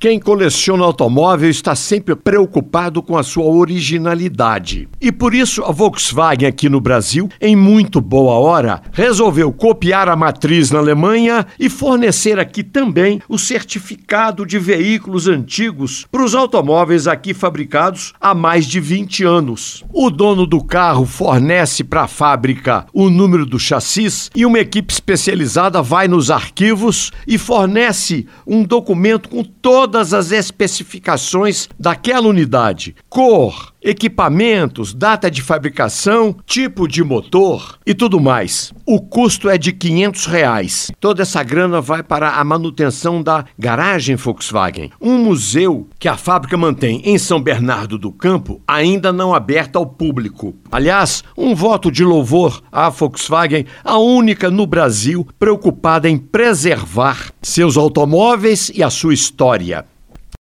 Quem coleciona automóvel está sempre preocupado com a sua originalidade. E por isso a Volkswagen aqui no Brasil, em muito boa hora, resolveu copiar a matriz na Alemanha e fornecer aqui também o certificado de veículos antigos para os automóveis aqui fabricados há mais de 20 anos. O dono do carro fornece para a fábrica o número do chassis e uma equipe especializada vai nos arquivos e fornece um documento com todas as especificações daquela unidade: cor, equipamentos, data de fabricação, tipo de motor e tudo mais. O custo é de 500 reais. Toda essa grana vai para a manutenção da garagem Volkswagen, um museu que a fábrica mantém em São Bernardo do Campo, ainda não aberto ao público. Aliás, um voto de louvor à Volkswagen, a única no Brasil preocupada em preservar seus automóveis e a sua história.